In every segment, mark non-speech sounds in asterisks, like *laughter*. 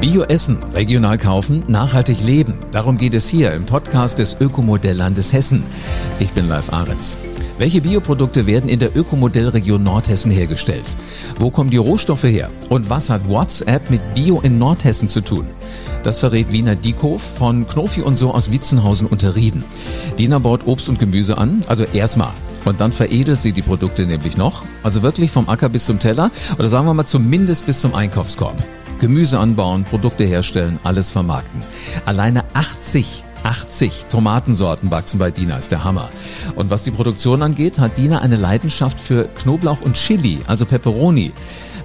Bio essen, regional kaufen, nachhaltig leben. Darum geht es hier im Podcast des Ökomodelllandes Hessen. Ich bin Live Ahrens. Welche Bioprodukte werden in der Ökomodellregion Nordhessen hergestellt? Wo kommen die Rohstoffe her? Und was hat WhatsApp mit Bio in Nordhessen zu tun? Das verrät Wiener Diekhof von Knofi und so aus Witzenhausen unter Rieden. Dina baut Obst und Gemüse an, also erstmal. Und dann veredelt sie die Produkte nämlich noch, also wirklich vom Acker bis zum Teller oder sagen wir mal zumindest bis zum Einkaufskorb. Gemüse anbauen, Produkte herstellen, alles vermarkten. Alleine 80 80 Tomatensorten wachsen bei Dina, ist der Hammer. Und was die Produktion angeht, hat Dina eine Leidenschaft für Knoblauch und Chili, also Pepperoni.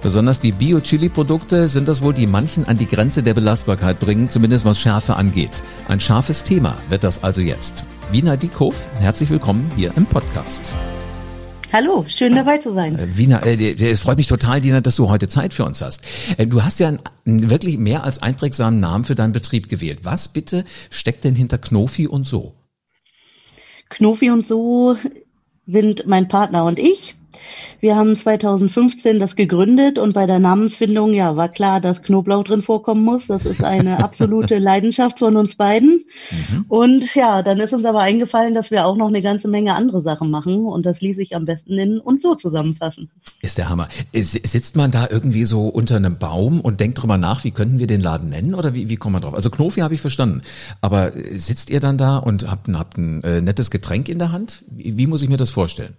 Besonders die Bio-Chili-Produkte sind das wohl, die manchen an die Grenze der Belastbarkeit bringen, zumindest was Schärfe angeht. Ein scharfes Thema wird das also jetzt. Wiener Diekhof, herzlich willkommen hier im Podcast. Hallo, schön dabei zu sein. Äh, Wiener, äh, es freut mich total, Dina, dass du heute Zeit für uns hast. Äh, du hast ja einen, einen wirklich mehr als einprägsamen Namen für deinen Betrieb gewählt. Was bitte steckt denn hinter Knofi und so? Knofi und so sind mein Partner und ich. Wir haben 2015 das gegründet und bei der Namensfindung, ja, war klar, dass Knoblauch drin vorkommen muss. Das ist eine *laughs* absolute Leidenschaft von uns beiden. Mhm. Und ja, dann ist uns aber eingefallen, dass wir auch noch eine ganze Menge andere Sachen machen und das ließ sich am besten in und so zusammenfassen. Ist der Hammer. Sitzt man da irgendwie so unter einem Baum und denkt drüber nach, wie könnten wir den Laden nennen oder wie, wie kommt man drauf? Also Knofi habe ich verstanden, aber sitzt ihr dann da und habt, habt ein äh, nettes Getränk in der Hand? Wie, wie muss ich mir das vorstellen?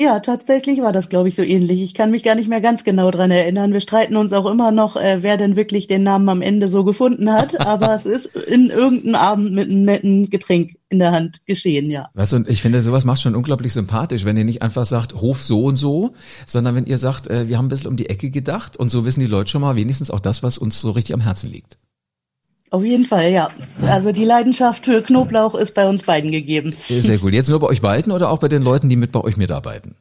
Ja, tatsächlich war das, glaube ich, so ähnlich. Ich kann mich gar nicht mehr ganz genau dran erinnern. Wir streiten uns auch immer noch, äh, wer denn wirklich den Namen am Ende so gefunden hat. *laughs* Aber es ist in irgendeinem Abend mit einem netten Getränk in der Hand geschehen, ja. Weißt du, und ich finde, sowas macht schon unglaublich sympathisch, wenn ihr nicht einfach sagt, Hof so und so, sondern wenn ihr sagt, äh, wir haben ein bisschen um die Ecke gedacht und so wissen die Leute schon mal wenigstens auch das, was uns so richtig am Herzen liegt. Auf jeden Fall, ja. Also die Leidenschaft für Knoblauch ist bei uns beiden gegeben. Sehr gut. Jetzt nur bei euch beiden oder auch bei den Leuten, die mit bei euch mitarbeiten?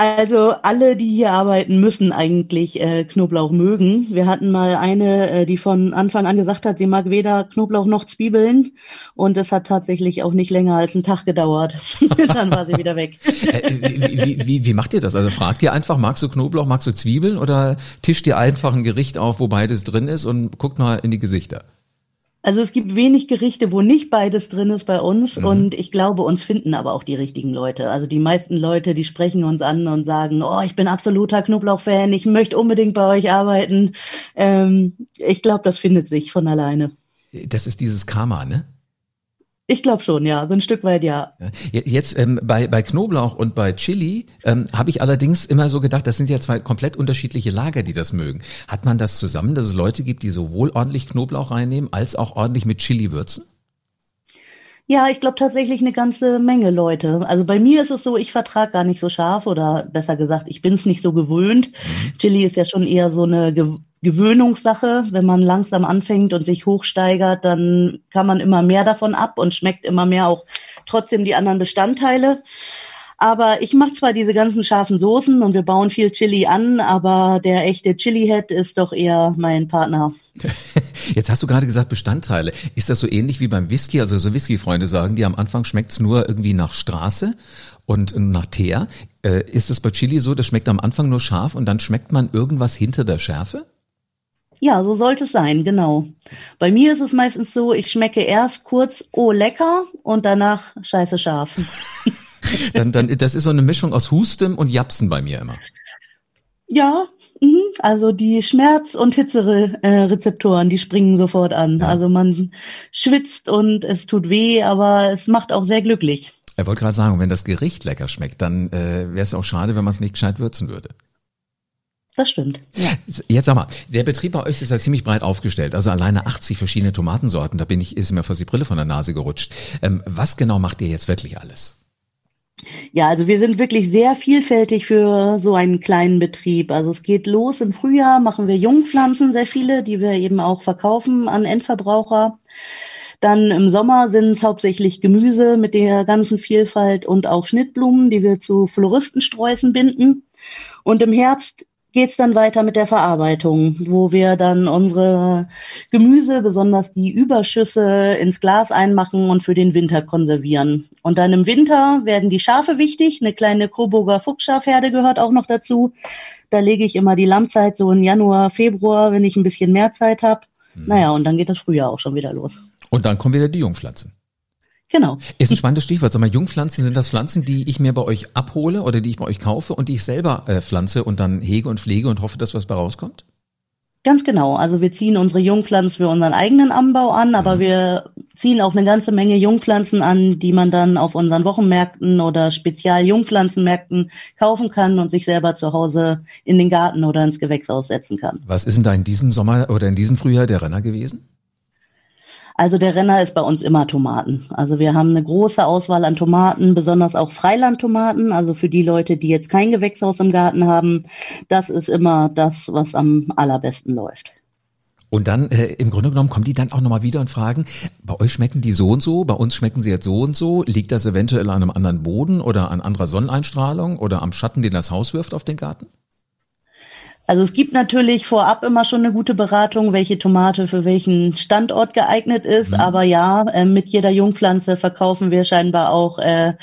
Also alle, die hier arbeiten, müssen eigentlich äh, Knoblauch mögen. Wir hatten mal eine, äh, die von Anfang an gesagt hat, sie mag weder Knoblauch noch Zwiebeln. Und es hat tatsächlich auch nicht länger als einen Tag gedauert. *laughs* Dann war sie wieder weg. äh, wie, wie, wie macht ihr das? Also fragt ihr einfach, magst du Knoblauch, magst du Zwiebeln oder tischt ihr einfach ein Gericht auf, wo beides drin ist und guckt mal in die Gesichter? Also es gibt wenig Gerichte, wo nicht beides drin ist bei uns mhm. und ich glaube, uns finden aber auch die richtigen Leute. Also die meisten Leute, die sprechen uns an und sagen, oh, ich bin absoluter Knoblauch-Fan, ich möchte unbedingt bei euch arbeiten. Ähm, ich glaube, das findet sich von alleine. Das ist dieses Karma, ne? Ich glaube schon, ja, so ein Stück weit ja. Jetzt ähm, bei, bei Knoblauch und bei Chili ähm, habe ich allerdings immer so gedacht, das sind ja zwei komplett unterschiedliche Lager, die das mögen. Hat man das zusammen, dass es Leute gibt, die sowohl ordentlich Knoblauch reinnehmen, als auch ordentlich mit Chili würzen? Ja, ich glaube tatsächlich eine ganze Menge Leute. Also bei mir ist es so, ich vertrage gar nicht so scharf oder besser gesagt, ich bin es nicht so gewöhnt. Mhm. Chili ist ja schon eher so eine Gewöhnungssache. Wenn man langsam anfängt und sich hochsteigert, dann kann man immer mehr davon ab und schmeckt immer mehr auch trotzdem die anderen Bestandteile. Aber ich mache zwar diese ganzen scharfen Soßen und wir bauen viel Chili an, aber der echte Chili-Head ist doch eher mein Partner. *laughs* Jetzt hast du gerade gesagt Bestandteile. Ist das so ähnlich wie beim Whisky? Also so Whisky-Freunde sagen, die am Anfang schmeckt's nur irgendwie nach Straße und nach Teer. Äh, ist es bei Chili so, das schmeckt am Anfang nur scharf und dann schmeckt man irgendwas hinter der Schärfe? Ja, so sollte es sein, genau. Bei mir ist es meistens so, ich schmecke erst kurz, oh lecker, und danach scheiße scharf. *laughs* dann, dann, das ist so eine Mischung aus Husten und Japsen bei mir immer. Ja, mh, also die Schmerz- und Hitzerezeptoren, die springen sofort an. Ja. Also man schwitzt und es tut weh, aber es macht auch sehr glücklich. Er wollte gerade sagen, wenn das Gericht lecker schmeckt, dann äh, wäre es auch schade, wenn man es nicht gescheit würzen würde. Das stimmt. Ja. Jetzt sag mal, der Betrieb bei euch ist ja ziemlich breit aufgestellt. Also alleine 80 verschiedene Tomatensorten. Da bin ich, ist mir fast die Brille von der Nase gerutscht. Ähm, was genau macht ihr jetzt wirklich alles? Ja, also wir sind wirklich sehr vielfältig für so einen kleinen Betrieb. Also es geht los im Frühjahr, machen wir Jungpflanzen, sehr viele, die wir eben auch verkaufen an Endverbraucher. Dann im Sommer sind es hauptsächlich Gemüse mit der ganzen Vielfalt und auch Schnittblumen, die wir zu Floristensträußen binden. Und im Herbst geht's dann weiter mit der Verarbeitung, wo wir dann unsere Gemüse, besonders die Überschüsse, ins Glas einmachen und für den Winter konservieren. Und dann im Winter werden die Schafe wichtig. Eine kleine Coburger Fuchsschafherde gehört auch noch dazu. Da lege ich immer die Lammzeit so in Januar, Februar, wenn ich ein bisschen mehr Zeit habe. Mhm. Naja, und dann geht das Frühjahr auch schon wieder los. Und dann kommen wieder die Jungpflanzen. Genau. Ist ein spannendes Stichwort. Sag mal, Jungpflanzen sind das Pflanzen, die ich mir bei euch abhole oder die ich bei euch kaufe und die ich selber äh, pflanze und dann hege und pflege und hoffe, dass was bei rauskommt? Ganz genau. Also wir ziehen unsere Jungpflanzen für unseren eigenen Anbau an, aber mhm. wir ziehen auch eine ganze Menge Jungpflanzen an, die man dann auf unseren Wochenmärkten oder Spezial-Jungpflanzenmärkten kaufen kann und sich selber zu Hause in den Garten oder ins Gewächshaus setzen kann. Was ist denn da in diesem Sommer oder in diesem Frühjahr der Renner gewesen? Also der Renner ist bei uns immer Tomaten. Also wir haben eine große Auswahl an Tomaten, besonders auch Freilandtomaten. Also für die Leute, die jetzt kein Gewächshaus im Garten haben, das ist immer das, was am allerbesten läuft. Und dann, äh, im Grunde genommen, kommen die dann auch nochmal wieder und fragen, bei euch schmecken die so und so, bei uns schmecken sie jetzt so und so. Liegt das eventuell an einem anderen Boden oder an anderer Sonneneinstrahlung oder am Schatten, den das Haus wirft auf den Garten? Also es gibt natürlich vorab immer schon eine gute Beratung, welche Tomate für welchen Standort geeignet ist. Mhm. Aber ja, äh, mit jeder Jungpflanze verkaufen wir scheinbar auch äh,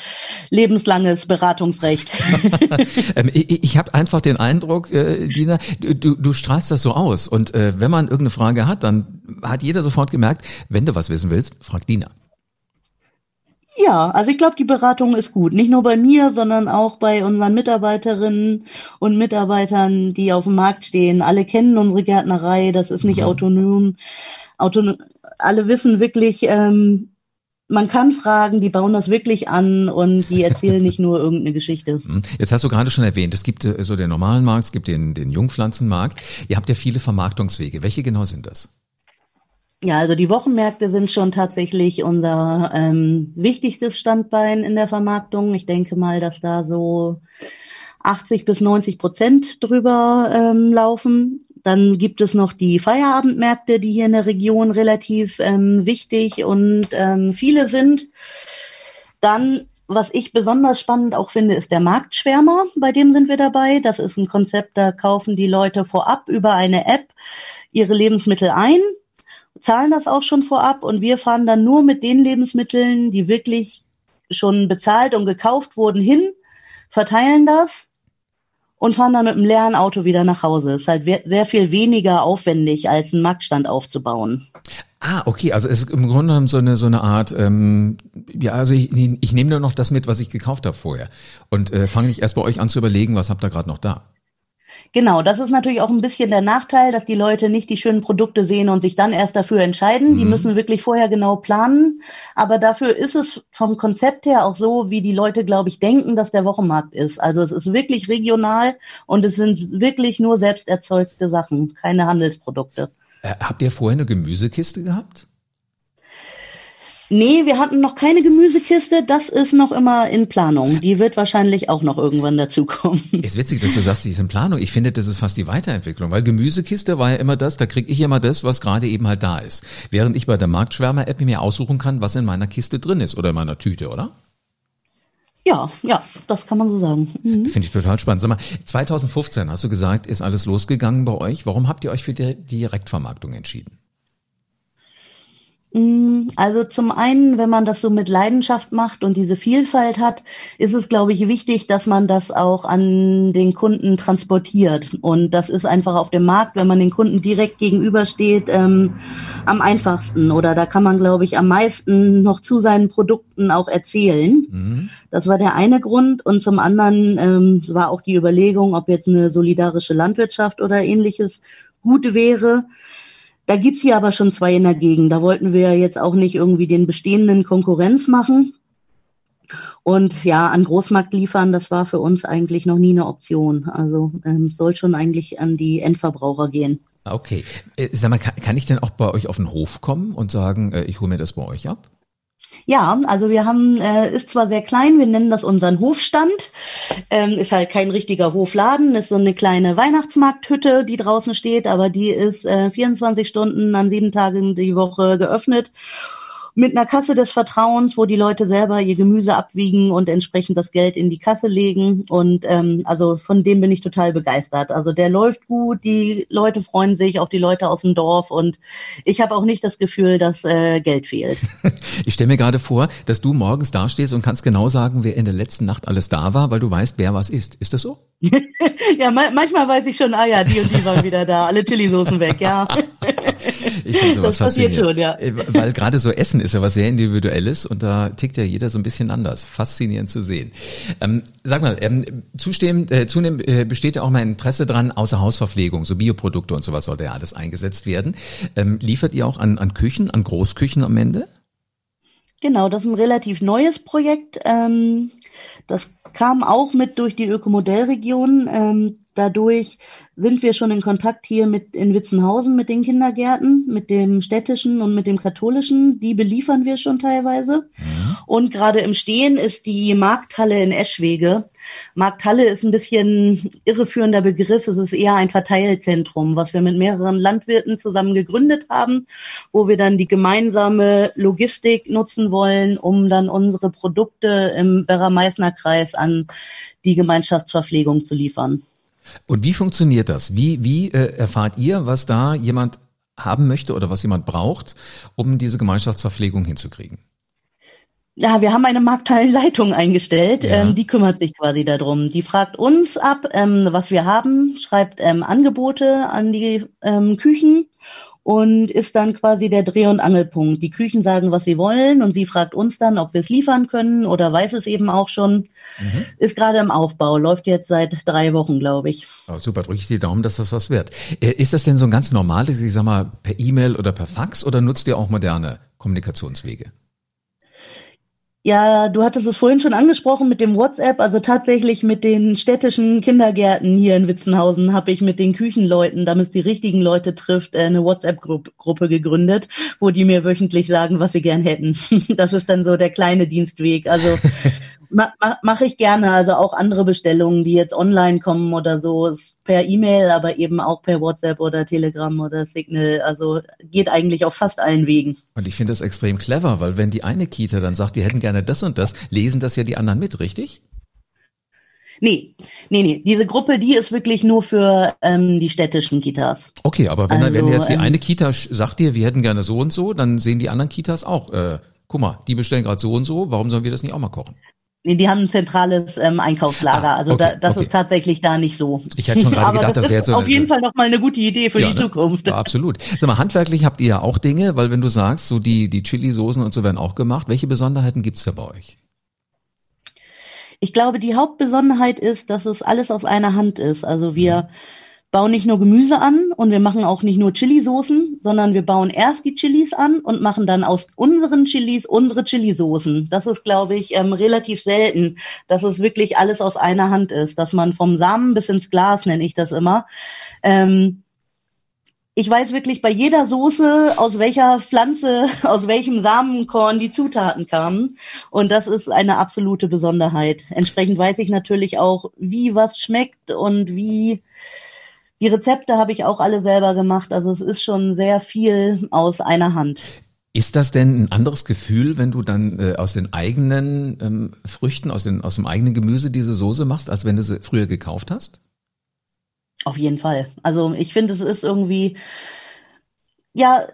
lebenslanges Beratungsrecht. *laughs* *laughs* ähm, ich ich habe einfach den Eindruck, äh, Dina, du, du strahlst das so aus. Und äh, wenn man irgendeine Frage hat, dann hat jeder sofort gemerkt, wenn du was wissen willst, frag Dina. Ja, also ich glaube, die Beratung ist gut. Nicht nur bei mir, sondern auch bei unseren Mitarbeiterinnen und Mitarbeitern, die auf dem Markt stehen. Alle kennen unsere Gärtnerei, das ist nicht mhm. autonom. autonom. Alle wissen wirklich, ähm, man kann fragen, die bauen das wirklich an und die erzählen nicht nur irgendeine Geschichte. *laughs* Mhm. Jetzt hast du gerade schon erwähnt, es gibt äh, so den normalen Markt, es gibt den, den Jungpflanzenmarkt. Ihr habt ja viele Vermarktungswege. Welche genau sind das? Ja, also die Wochenmärkte sind schon tatsächlich unser ähm, wichtigstes Standbein in der Vermarktung. Ich denke mal, dass da so 80 bis 90 Prozent drüber ähm, laufen. Dann gibt es noch die Feierabendmärkte, die hier in der Region relativ ähm, wichtig und ähm, viele sind. Dann, was ich besonders spannend auch finde, ist der Marktschwärmer. Bei dem sind wir dabei. Das ist ein Konzept, da kaufen die Leute vorab über eine App ihre Lebensmittel ein zahlen das auch schon vorab und wir fahren dann nur mit den Lebensmitteln, die wirklich schon bezahlt und gekauft wurden, hin, verteilen das und fahren dann mit einem leeren Auto wieder nach Hause. Ist halt sehr viel weniger aufwendig, als einen Marktstand aufzubauen. Ah, okay, also es ist im Grunde genommen so eine so eine Art, ähm, ja, also ich, ich nehme nur noch das mit, was ich gekauft habe vorher und äh, fange nicht erst bei euch an zu überlegen, was habt ihr gerade noch da. Genau, das ist natürlich auch ein bisschen der Nachteil, dass die Leute nicht die schönen Produkte sehen und sich dann erst dafür entscheiden. Mhm. Die müssen wirklich vorher genau planen. Aber dafür ist es vom Konzept her auch so, wie die Leute, glaube ich, denken, dass der Wochenmarkt ist. Also es ist wirklich regional und es sind wirklich nur selbst erzeugte Sachen, keine Handelsprodukte. Äh, habt ihr vorher eine Gemüsekiste gehabt? Nee, wir hatten noch keine Gemüsekiste. Das ist noch immer in Planung. Die wird wahrscheinlich auch noch irgendwann dazukommen. Ist witzig, dass du sagst, die ist in Planung. Ich finde, das ist fast die Weiterentwicklung, weil Gemüsekiste war ja immer das, da kriege ich immer das, was gerade eben halt da ist. Während ich bei der Marktschwärmer-App mir aussuchen kann, was in meiner Kiste drin ist oder in meiner Tüte, oder? Ja, ja, das kann man so sagen. Mhm. Finde ich total spannend. Sag mal, 2015 hast du gesagt, ist alles losgegangen bei euch. Warum habt ihr euch für die Direktvermarktung entschieden? Mm, also zum einen, wenn man das so mit Leidenschaft macht und diese Vielfalt hat, ist es, glaube ich, wichtig, dass man das auch an den Kunden transportiert. Und das ist einfach auf dem Markt, wenn man den Kunden direkt gegenübersteht, ähm, am einfachsten. Oder da kann man, glaube ich, am meisten noch zu seinen Produkten auch erzählen. Mhm. Das war der eine Grund. Und zum anderen ähm, war auch die Überlegung, ob jetzt eine solidarische Landwirtschaft oder ähnliches gut wäre. Da gibt's hier aber schon zwei in der Gegend. Da wollten wir jetzt auch nicht irgendwie den bestehenden Konkurrenz machen. Und ja, an Großmarkt liefern, das war für uns eigentlich noch nie eine Option. Also ähm, soll schon eigentlich an die Endverbraucher gehen. Okay. Äh, sag mal, kann, kann ich denn auch bei euch auf den Hof kommen und sagen, äh, ich hole mir das bei euch ab? Ja, also wir haben, äh, ist zwar sehr klein, wir nennen das unseren Hofstand. Ähm, ist halt kein richtiger Hofladen, ist so eine kleine Weihnachtsmarkthütte, die draußen steht, aber die ist äh, 24 Stunden an sieben Tagen die Woche geöffnet. Mit einer Kasse des Vertrauens, wo die Leute selber ihr Gemüse abwiegen und entsprechend das Geld in die Kasse legen. Und ähm, also von dem bin ich total begeistert. Also der läuft gut, die Leute freuen sich, auch die Leute aus dem Dorf. Und ich habe auch nicht das Gefühl, dass äh, Geld fehlt. *laughs* Ich stelle mir gerade vor, dass du morgens dastehst und kannst genau sagen, wer in der letzten Nacht alles da war, weil du weißt, wer was ist. Ist das so? *laughs* ja, ma manchmal weiß ich schon, ah ja, die und die waren wieder da, alle Chili-Soßen weg, ja. *laughs* ich finde sowas das passiert schon, ja. Äh, weil gerade so Essen ist ja was sehr Individuelles und da tickt ja jeder so ein bisschen anders. Faszinierend zu sehen. Ähm, sag mal, ähm, zunehmend, äh, zunehmend äh, besteht ja auch mein Interesse dran, außer Hausverpflegung, so Bioprodukte und sowas sollte ja alles eingesetzt werden. Ähm, liefert ihr auch an, an Küchen, an Großküchen am Ende? Genau, das ist ein relativ neues Projekt. Ähm, das kam auch mit durch die Ökomodellregion. Ähm, dadurch sind wir schon in Kontakt hier mit in Witzenhausen mit den Kindergärten, mit dem städtischen und mit dem katholischen. Die beliefern wir schon teilweise. Mhm. Und gerade im Stehen ist die Markthalle in Eschwege. Markthalle ist ein bisschen irreführender Begriff. Es ist eher ein Verteilzentrum, was wir mit mehreren Landwirten zusammen gegründet haben, wo wir dann die gemeinsame Logistik nutzen wollen, um dann unsere Produkte im Werra-Meißner-Kreis an die Gemeinschaftsverpflegung zu liefern. Und wie funktioniert das? Wie, wie äh, erfahrt ihr, was da jemand haben möchte oder was jemand braucht, um diese Gemeinschaftsverpflegung hinzukriegen? Ja, wir haben eine Marktteilleitung eingestellt, ja. ähm, die kümmert sich quasi darum. Die fragt uns ab, ähm, was wir haben, schreibt ähm, Angebote an die ähm, Küchen und ist dann quasi der Dreh- und Angelpunkt. Die Küchen sagen, was sie wollen und sie fragt uns dann, ob wir es liefern können oder weiß es eben auch schon. Mhm. Ist gerade im Aufbau, läuft jetzt seit drei Wochen, glaube ich. Oh, super, drücke ich die Daumen, dass das was wird. Äh, ist das denn so ein ganz normales, ich sag mal, per E-Mail oder per Fax oder nutzt ihr auch moderne Kommunikationswege? Ja, du hattest es vorhin schon angesprochen mit dem WhatsApp. Also tatsächlich mit den städtischen Kindergärten hier in Witzenhausen habe ich mit den Küchenleuten, damit es die richtigen Leute trifft, äh, eine WhatsApp-Gruppe gegründet, wo die mir wöchentlich sagen, was sie gern hätten. *laughs* Das ist dann so der kleine Dienstweg. Also *laughs* Ma ma Mache ich gerne, also auch andere Bestellungen, die jetzt online kommen oder so, per E-Mail, aber eben auch per WhatsApp oder Telegram oder Signal. Also geht eigentlich auf fast allen Wegen. Und ich finde das extrem clever, weil wenn die eine Kita dann sagt, wir hätten gerne das und das, lesen das ja die anderen mit, richtig? Nee, nee, nee. Diese Gruppe, die ist wirklich nur für ähm, die städtischen Kitas. Okay, aber wenn, also, wenn jetzt die ähm, eine Kita sagt dir, wir hätten gerne so und so, dann sehen die anderen Kitas auch, äh, guck mal, die bestellen gerade so und so, warum sollen wir das nicht auch mal kochen? Nee, die haben ein zentrales ähm, Einkaufslager. Ah, also okay, da, das okay. ist tatsächlich da nicht so. Ich hätte schon gerade *laughs* gedacht, das, das wäre so. Auf jeden Fall noch mal eine gute Idee für ja, die ne? Zukunft. Ja, absolut. Sag mal, handwerklich habt ihr ja auch Dinge, weil wenn du sagst, so die, die Chili-Soßen und so werden auch gemacht. Welche Besonderheiten gibt's da bei euch? Ich glaube, die Hauptbesonderheit ist, dass es alles aus einer Hand ist. Also wir mhm bauen nicht nur Gemüse an und wir machen auch nicht nur Chili-Soßen, sondern wir bauen erst die Chilis an und machen dann aus unseren Chilis unsere Chili-Soßen. Das ist, glaube ich, ähm, relativ selten, dass es wirklich alles aus einer Hand ist, dass man vom Samen bis ins Glas, nenne ich das immer. Ähm, ich weiß wirklich bei jeder Soße, aus welcher Pflanze, *laughs* aus welchem Samenkorn die Zutaten kamen. Und das ist eine absolute Besonderheit. Entsprechend weiß ich natürlich auch, wie was schmeckt und wie die Rezepte habe ich auch alle selber gemacht. Also es ist schon sehr viel aus einer Hand. Ist das denn ein anderes Gefühl, wenn du dann äh, aus den eigenen ähm, Früchten, aus, den, aus dem eigenen Gemüse diese Soße machst, als wenn du sie früher gekauft hast? Auf jeden Fall. Also ich finde, es ist irgendwie, ja,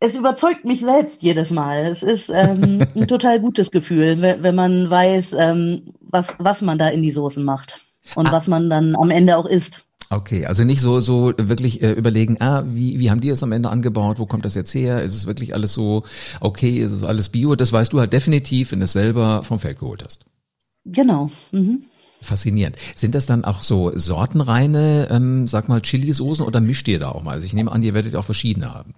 es überzeugt mich selbst jedes Mal. Es ist ähm, *laughs* ein total gutes Gefühl, wenn, man weiß, ähm, was, was man da in die Soßen macht und ah. was man dann am Ende auch isst. Okay, also nicht so so wirklich äh, überlegen, ah, wie wie haben die es am Ende angebaut, wo kommt das jetzt her? Ist es wirklich alles so okay, ist es alles bio? Das weißt du halt definitiv, wenn du es selber vom Feld geholt hast. Genau. Mhm. Faszinierend. Sind das dann auch so sortenreine, ähm, sag mal, Chili-Soßen oder mischt ihr da auch mal? Also ich nehme an, ihr werdet auch verschiedene haben.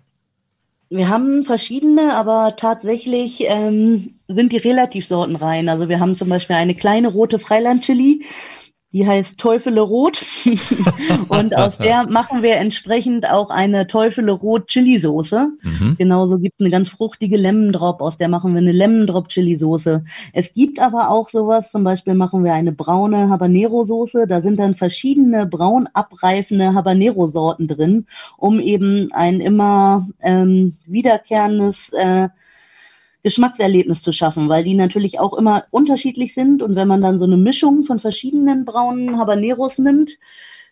Wir haben verschiedene, aber tatsächlich ähm, sind die relativ sortenrein. Also wir haben zum Beispiel eine kleine rote Freiland-Chili, die heißt Teufele Rot. *laughs* und aus der machen wir entsprechend auch eine Teufele Rot Chili Soße. Mhm. Genauso gibt es eine ganz fruchtige Lemon Drop, aus der machen wir eine Lemon Drop Chili Soße. Es gibt aber auch sowas, zum Beispiel machen wir eine braune Habanero Soße. Da sind dann verschiedene braun abreifende Habanero Sorten drin, um eben ein immer ähm, wiederkehrendes äh, Geschmackserlebnis zu schaffen, weil die natürlich auch immer unterschiedlich sind. Und wenn man dann so eine Mischung von verschiedenen braunen Habaneros nimmt,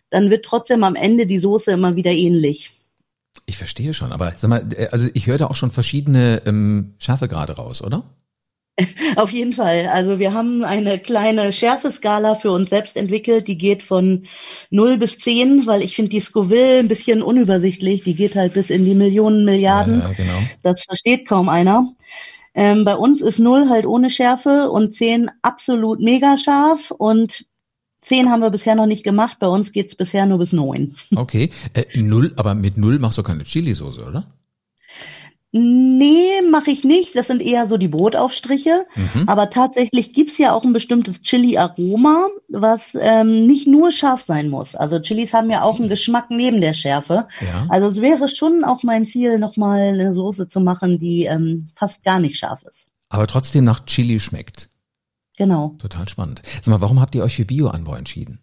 dann wird trotzdem am Ende die Soße immer wieder ähnlich. Ich verstehe schon, aber sag mal, äh, also ich höre da auch schon verschiedene ähm, Schärfegrade raus, oder? *laughs* Auf jeden Fall. Also wir haben eine kleine Schärfeskala für uns selbst entwickelt, die geht von 0 bis 10, weil ich finde die Scoville ein bisschen unübersichtlich. Die geht halt bis in die Millionen, Milliarden. Ja, genau. Das versteht kaum einer. Ähm, bei uns ist 0 halt ohne Schärfe und 10 absolut mega scharf und 10 haben wir bisher noch nicht gemacht. Bei uns geht's bisher nur bis 9. Okay. Äh, 0, aber mit 0 machst du keine Chili-Soße, oder? Nee, mache ich nicht. Das sind eher so die Brotaufstriche. Mhm. Aber tatsächlich gibt's ja auch ein bestimmtes Chili-Aroma, was ähm, nicht nur scharf sein muss. Also Chilis haben ja auch einen Geschmack neben der Schärfe. Ja. Also es wäre schon auch mein Ziel, nochmal eine Soße zu machen, die ähm, fast gar nicht scharf ist. Aber trotzdem nach Chili schmeckt. Genau. Total spannend. Sag mal, warum habt ihr euch für Bio-Anbau entschieden?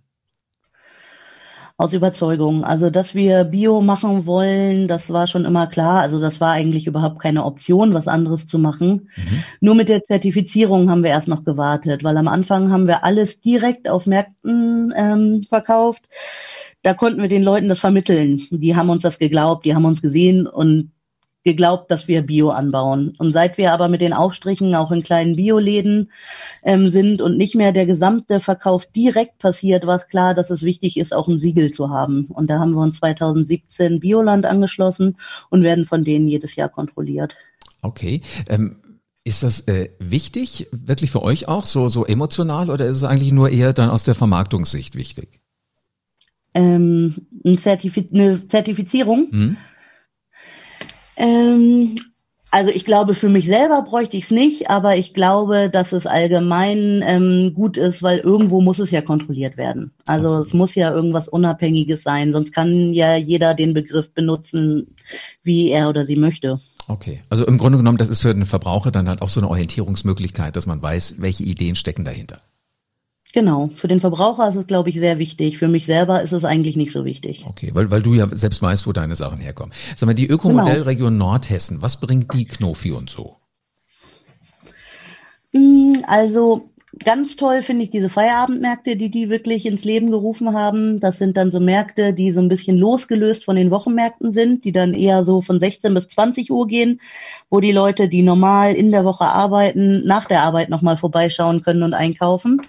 Aus Überzeugung. Also, dass wir Bio machen wollen, das war schon immer klar. Also, das war eigentlich überhaupt keine Option, was anderes zu machen. Mhm. Nur mit der Zertifizierung haben wir erst noch gewartet, weil am Anfang haben wir alles direkt auf Märkten ähm, verkauft. Da konnten wir den Leuten das vermitteln. Die haben uns das geglaubt, die haben uns gesehen und geglaubt, dass wir Bio anbauen. Und seit wir aber mit den Aufstrichen auch in kleinen Bioläden ähm, sind und nicht mehr der gesamte Verkauf direkt passiert, war es klar, dass es wichtig ist, auch ein Siegel zu haben. Und da haben wir uns 2017 Bioland angeschlossen und werden von denen jedes Jahr kontrolliert. Okay. Ähm ist das äh, wichtig, wirklich für euch auch, so, so emotional, oder ist es eigentlich nur eher dann aus der Vermarktungssicht wichtig? Ähm, ein Zertifiz eine Zertifizierung? Hm? Ähm, also ich glaube, für mich selber bräuchte ich es nicht, aber ich glaube, dass es allgemein ähm, gut ist, weil irgendwo muss es ja kontrolliert werden. Also es muss ja irgendwas Unabhängiges sein, sonst kann ja jeder den Begriff benutzen, wie er oder sie möchte. Okay, also im Grunde genommen, das ist für den Verbraucher dann halt auch so eine Orientierungsmöglichkeit, dass man weiß, welche Ideen stecken dahinter. Genau, für den Verbraucher ist es, glaube ich, sehr wichtig. Für mich selber ist es eigentlich nicht so wichtig. Okay, weil, weil du ja selbst weißt, wo deine Sachen herkommen. Sag mal, die Ökomodellregion genau. Nordhessen, was bringt die Knofi und so? Mm, also ganz toll finde ich diese Feierabendmärkte, die die wirklich ins Leben gerufen haben. Das sind dann so Märkte, die so ein bisschen losgelöst von den Wochenmärkten sind, die dann eher so von 16 bis 20 Uhr gehen, wo die Leute, die normal in der Woche arbeiten, nach der Arbeit nochmal vorbeischauen können und einkaufen.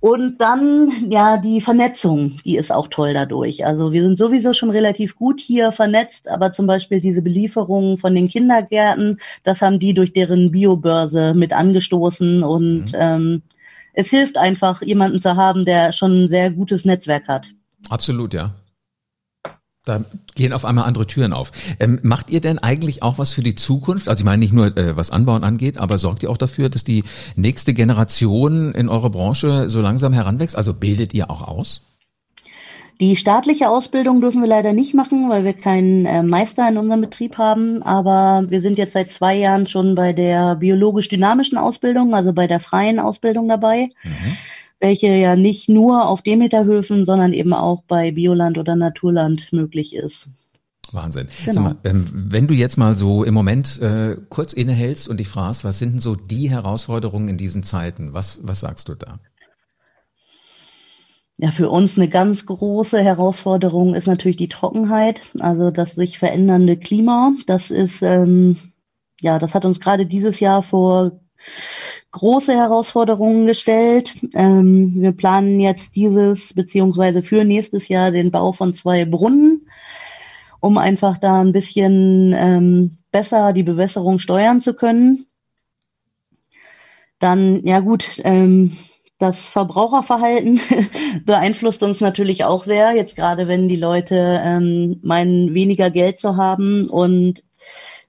Und dann, ja, die Vernetzung, die ist auch toll dadurch. Also wir sind sowieso schon relativ gut hier vernetzt, aber zum Beispiel diese Belieferungen von den Kindergärten, das haben die durch deren Biobörse mit angestoßen und mhm. ähm, es hilft einfach, jemanden zu haben, der schon ein sehr gutes Netzwerk hat. Absolut, ja. Da gehen auf einmal andere Türen auf. Ähm, macht ihr denn eigentlich auch was für die Zukunft? Also ich meine nicht nur, äh, was Anbauen angeht, aber sorgt ihr auch dafür, dass die nächste Generation in eurer Branche so langsam heranwächst? Also bildet ihr auch aus? Die staatliche Ausbildung dürfen wir leider nicht machen, weil wir keinen äh, Meister in unserem Betrieb haben. Aber wir sind jetzt seit zwei Jahren schon bei der biologisch-dynamischen Ausbildung, also bei der freien Ausbildung dabei. Mhm welche ja nicht nur auf Demeterhöfen, sondern eben auch bei Bioland oder Naturland möglich ist. Wahnsinn. Genau. Mal, ähm, wenn du jetzt mal so im Moment äh, kurz innehältst und dich fragst, was sind denn so die Herausforderungen in diesen Zeiten? Was, was sagst du da? Ja, für uns eine ganz große Herausforderung ist natürlich die Trockenheit, also das sich verändernde Klima. Das ist, ähm, ja, das hat uns gerade dieses Jahr vor große Herausforderungen gestellt. Ähm, wir planen jetzt dieses beziehungsweise für nächstes Jahr den Bau von zwei Brunnen, um einfach da ein bisschen ähm, besser die Bewässerung steuern zu können. Dann, ja gut, ähm, das Verbraucherverhalten *laughs* beeinflusst uns natürlich auch sehr, jetzt gerade wenn die Leute ähm, meinen, weniger Geld zu haben und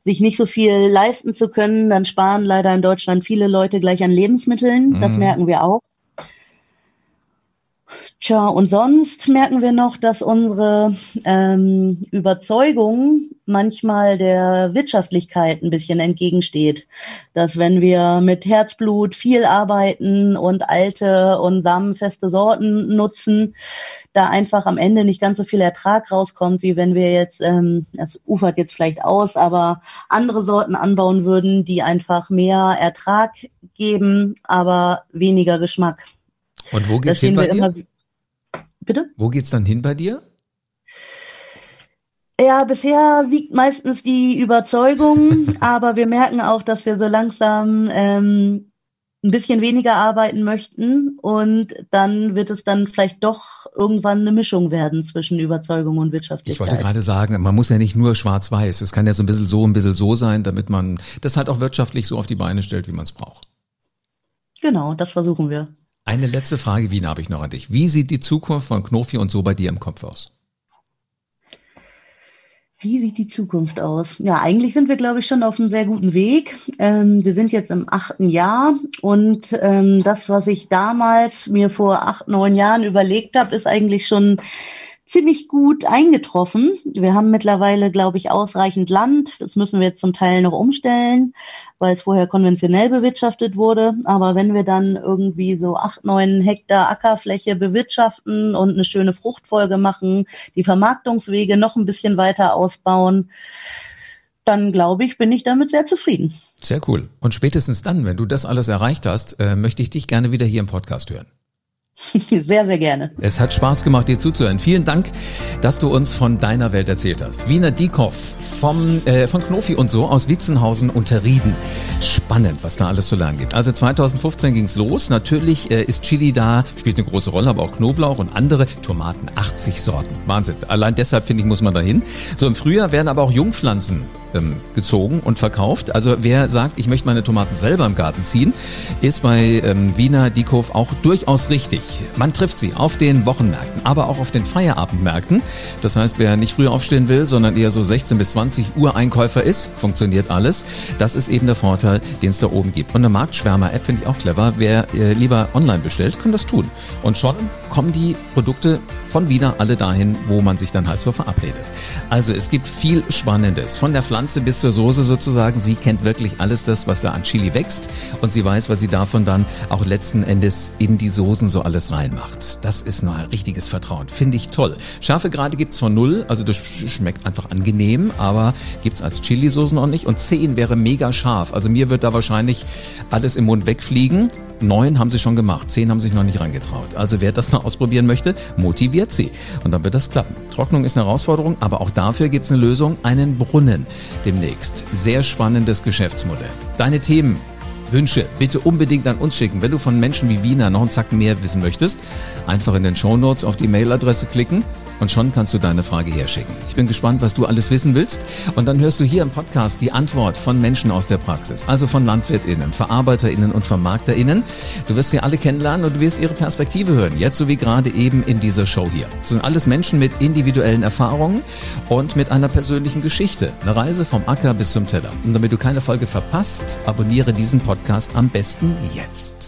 sich nicht so viel leisten zu können, dann sparen leider in Deutschland viele Leute gleich an Lebensmitteln. Das mhm. merken wir auch. Tja, und sonst merken wir noch, dass unsere ähm, Überzeugung manchmal der Wirtschaftlichkeit ein bisschen entgegensteht. Dass wenn wir mit Herzblut viel arbeiten und alte und samenfeste Sorten nutzen, da einfach am Ende nicht ganz so viel Ertrag rauskommt, wie wenn wir jetzt, ähm, das ufert jetzt vielleicht aus, aber andere Sorten anbauen würden, die einfach mehr Ertrag geben, aber weniger Geschmack. Und wo geht's hin bei dir? Immer, bitte? Wo geht's dann hin bei dir? Ja, bisher siegt meistens die Überzeugung, *laughs* aber wir merken auch, dass wir so langsam ähm, ein bisschen weniger arbeiten möchten und dann wird es dann vielleicht doch irgendwann eine Mischung werden zwischen Überzeugung und Wirtschaftlichkeit. Ich wollte gerade sagen, man muss ja nicht nur schwarz-weiß, es kann ja so ein bisschen so, ein bisschen so sein, damit man das halt auch wirtschaftlich so auf die Beine stellt, wie man es braucht. Genau, das versuchen wir. Eine letzte Frage, Wien, habe ich noch an dich. Wie sieht die Zukunft von Knofi und so bei dir im Kopf aus? Wie sieht die Zukunft aus? Ja, eigentlich sind wir, glaube ich, schon auf einem sehr guten Weg. Ähm, wir sind jetzt im achten Jahr und ähm, das, was ich damals mir vor acht, neun Jahren überlegt habe, ist eigentlich schon ziemlich gut eingetroffen. Wir haben mittlerweile, glaube ich, ausreichend Land. Das müssen wir jetzt zum Teil noch umstellen, weil es vorher konventionell bewirtschaftet wurde. Aber wenn wir dann irgendwie so acht, neun Hektar Ackerfläche bewirtschaften und eine schöne Fruchtfolge machen, die Vermarktungswege noch ein bisschen weiter ausbauen, dann glaube ich, bin ich damit sehr zufrieden. Sehr cool. Und spätestens dann, wenn du das alles erreicht hast, äh, möchte ich dich gerne wieder hier im Podcast hören. *laughs* Sehr, sehr gerne. Es hat Spaß gemacht, dir zuzuhören. Vielen Dank, dass du uns von deiner Welt erzählt hast. Wiener Diekoff vom, äh, von Knofi und so aus Witzenhausen unter Rieden. Spannend, was da alles zu lernen gibt. Also 2015 ging's los. Natürlich äh, ist Chili da, spielt eine große Rolle, aber auch Knoblauch und andere Tomaten. 80 Sorten. Wahnsinn. Allein deshalb, finde ich, muss man da hin. So im Frühjahr werden aber auch Jungpflanzen ähm, gezogen und verkauft. Also wer sagt, ich möchte meine Tomaten selber im Garten ziehen, ist bei ähm, Wiener Diekow auch durchaus richtig. Man trifft sie auf den Wochenmärkten, aber auch auf den Feierabendmärkten. Das heißt, wer nicht früh aufstehen will, sondern eher so 16 bis 20 Uhr Einkäufer ist, funktioniert alles. Das ist eben der Vorteil, den es da oben gibt. Und eine Marktschwärmer-App finde ich auch clever. Wer äh, lieber online bestellt, kann das tun. Und schon kommen die Produkte von Wiener alle dahin, wo man sich dann halt so verabredet. Also es gibt viel Spannendes. Von der Pflanze bis zur Soße sozusagen. Sie kennt wirklich alles das, was da an Chili wächst. Und sie weiß, was sie davon dann auch letzten Endes in die Soßen so alles reinmacht. Das ist ein richtiges Vertrauen. Finde ich toll. Scharfe Grade gibt's von null. Also das schmeckt einfach angenehm. Aber gibt's als Chili-Soßen noch nicht. Und zehn wäre mega scharf. Also mir wird da wahrscheinlich alles im Mund wegfliegen. Neun haben sie schon gemacht, zehn haben sich noch nicht reingetraut. Also wer das mal ausprobieren möchte, motiviert sie. Und dann wird das klappen. Trocknung ist eine Herausforderung, aber auch dafür gibt es eine Lösung, einen Brunnen demnächst. Sehr spannendes Geschäftsmodell. Deine Themen, Wünsche bitte unbedingt an uns schicken. Wenn du von Menschen wie Wiener noch einen Zack mehr wissen möchtest, einfach in den Show Notes auf die Mailadresse klicken und schon kannst du deine Frage herschicken. Ich bin gespannt, was du alles wissen willst. Und dann hörst du hier im Podcast die Antwort von Menschen aus der Praxis, also von LandwirtInnen, VarbeiterInnen und VermarkterInnen. Du wirst sie alle kennenlernen und du wirst ihre Perspektive hören, jetzt so wie gerade eben in dieser Show hier. Das sind alles Menschen mit individuellen Erfahrungen und mit einer persönlichen Geschichte. Eine Reise vom Acker bis zum Teller. Und damit du keine Folge verpasst, abonniere diesen Podcast am besten jetzt.